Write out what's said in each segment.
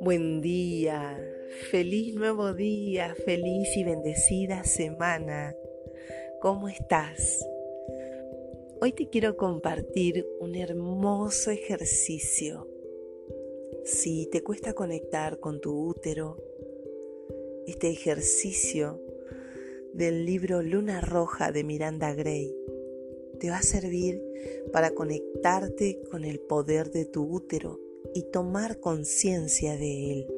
Buen día, feliz nuevo día, feliz y bendecida semana. ¿Cómo estás? Hoy te quiero compartir un hermoso ejercicio. Si te cuesta conectar con tu útero, este ejercicio del libro Luna Roja de Miranda Gray te va a servir para conectarte con el poder de tu útero y tomar conciencia de él.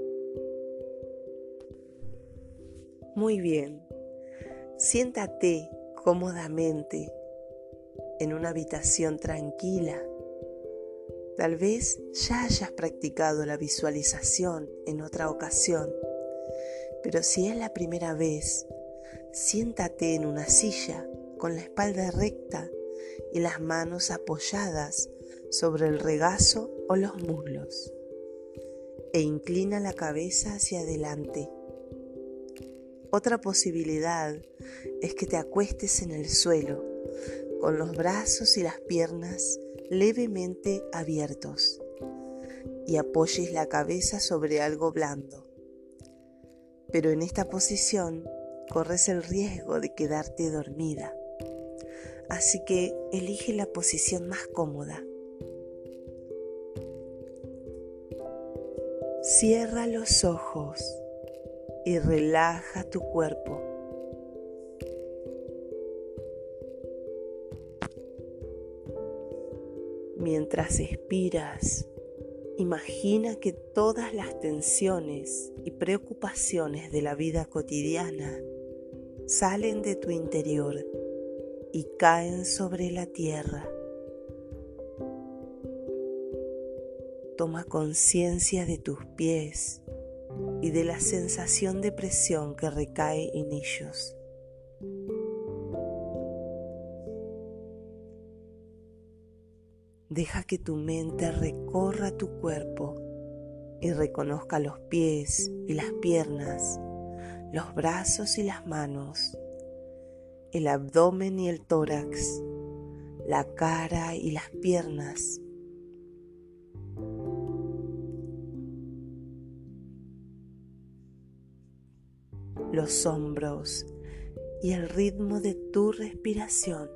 Muy bien, siéntate cómodamente en una habitación tranquila. Tal vez ya hayas practicado la visualización en otra ocasión, pero si es la primera vez, siéntate en una silla con la espalda recta y las manos apoyadas sobre el regazo o los muslos e inclina la cabeza hacia adelante. Otra posibilidad es que te acuestes en el suelo con los brazos y las piernas levemente abiertos y apoyes la cabeza sobre algo blando. Pero en esta posición corres el riesgo de quedarte dormida. Así que elige la posición más cómoda. Cierra los ojos y relaja tu cuerpo. Mientras expiras, imagina que todas las tensiones y preocupaciones de la vida cotidiana salen de tu interior y caen sobre la tierra. Toma conciencia de tus pies y de la sensación de presión que recae en ellos. Deja que tu mente recorra tu cuerpo y reconozca los pies y las piernas, los brazos y las manos, el abdomen y el tórax, la cara y las piernas. los hombros y el ritmo de tu respiración.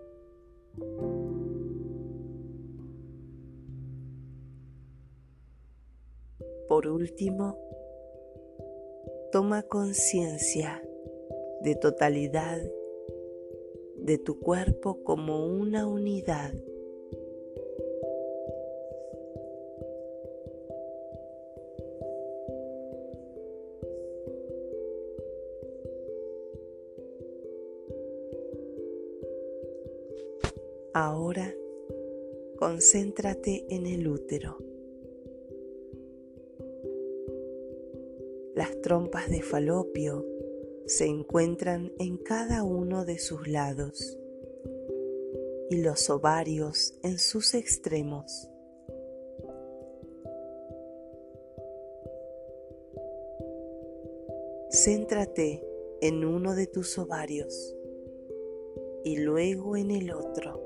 Por último, toma conciencia de totalidad de tu cuerpo como una unidad. Ahora concéntrate en el útero. Trompas de falopio se encuentran en cada uno de sus lados y los ovarios en sus extremos. Céntrate en uno de tus ovarios y luego en el otro.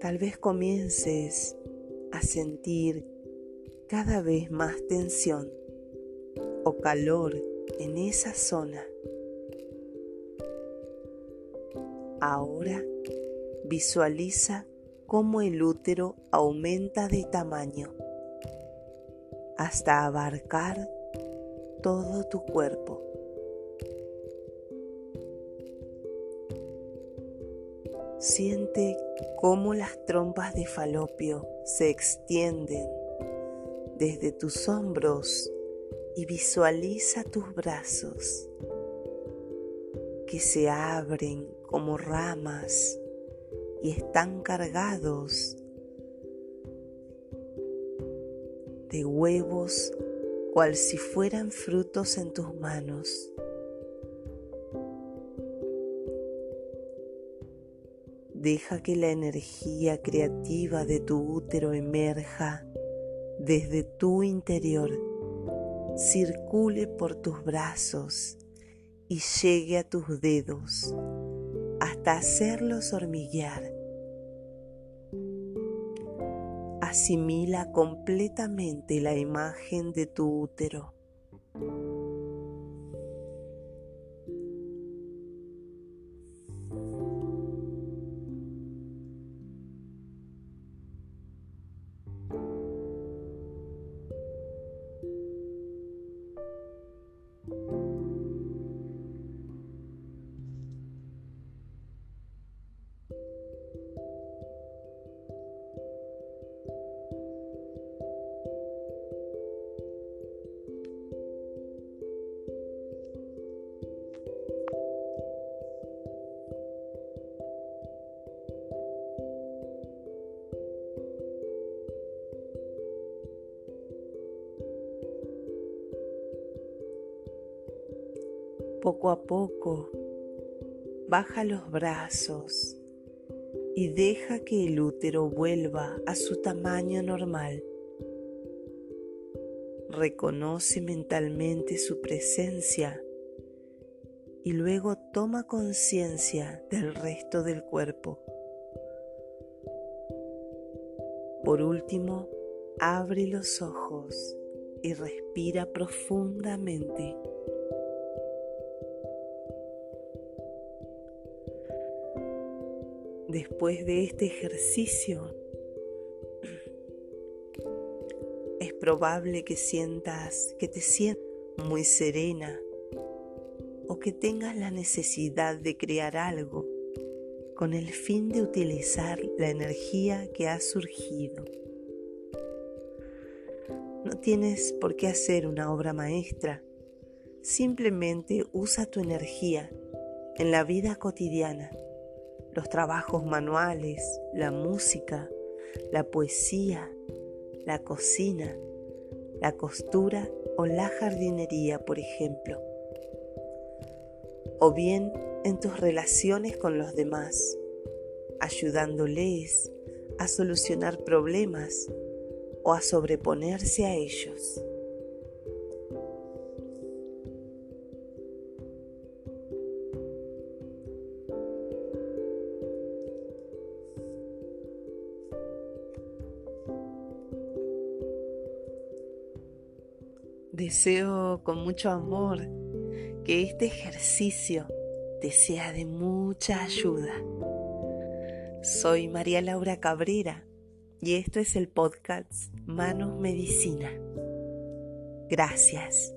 Tal vez comiences a sentir cada vez más tensión o calor en esa zona. Ahora visualiza cómo el útero aumenta de tamaño hasta abarcar todo tu cuerpo. Siente cómo las trompas de falopio se extienden desde tus hombros y visualiza tus brazos que se abren como ramas y están cargados de huevos cual si fueran frutos en tus manos. Deja que la energía creativa de tu útero emerja desde tu interior, circule por tus brazos y llegue a tus dedos hasta hacerlos hormiguear. Asimila completamente la imagen de tu útero. Poco a poco, baja los brazos y deja que el útero vuelva a su tamaño normal. Reconoce mentalmente su presencia y luego toma conciencia del resto del cuerpo. Por último, abre los ojos y respira profundamente. Después de este ejercicio, es probable que sientas que te sientas muy serena o que tengas la necesidad de crear algo con el fin de utilizar la energía que ha surgido. No tienes por qué hacer una obra maestra, simplemente usa tu energía en la vida cotidiana los trabajos manuales, la música, la poesía, la cocina, la costura o la jardinería, por ejemplo. O bien en tus relaciones con los demás, ayudándoles a solucionar problemas o a sobreponerse a ellos. Deseo con mucho amor que este ejercicio te sea de mucha ayuda. Soy María Laura Cabrera y esto es el podcast Manos Medicina. Gracias.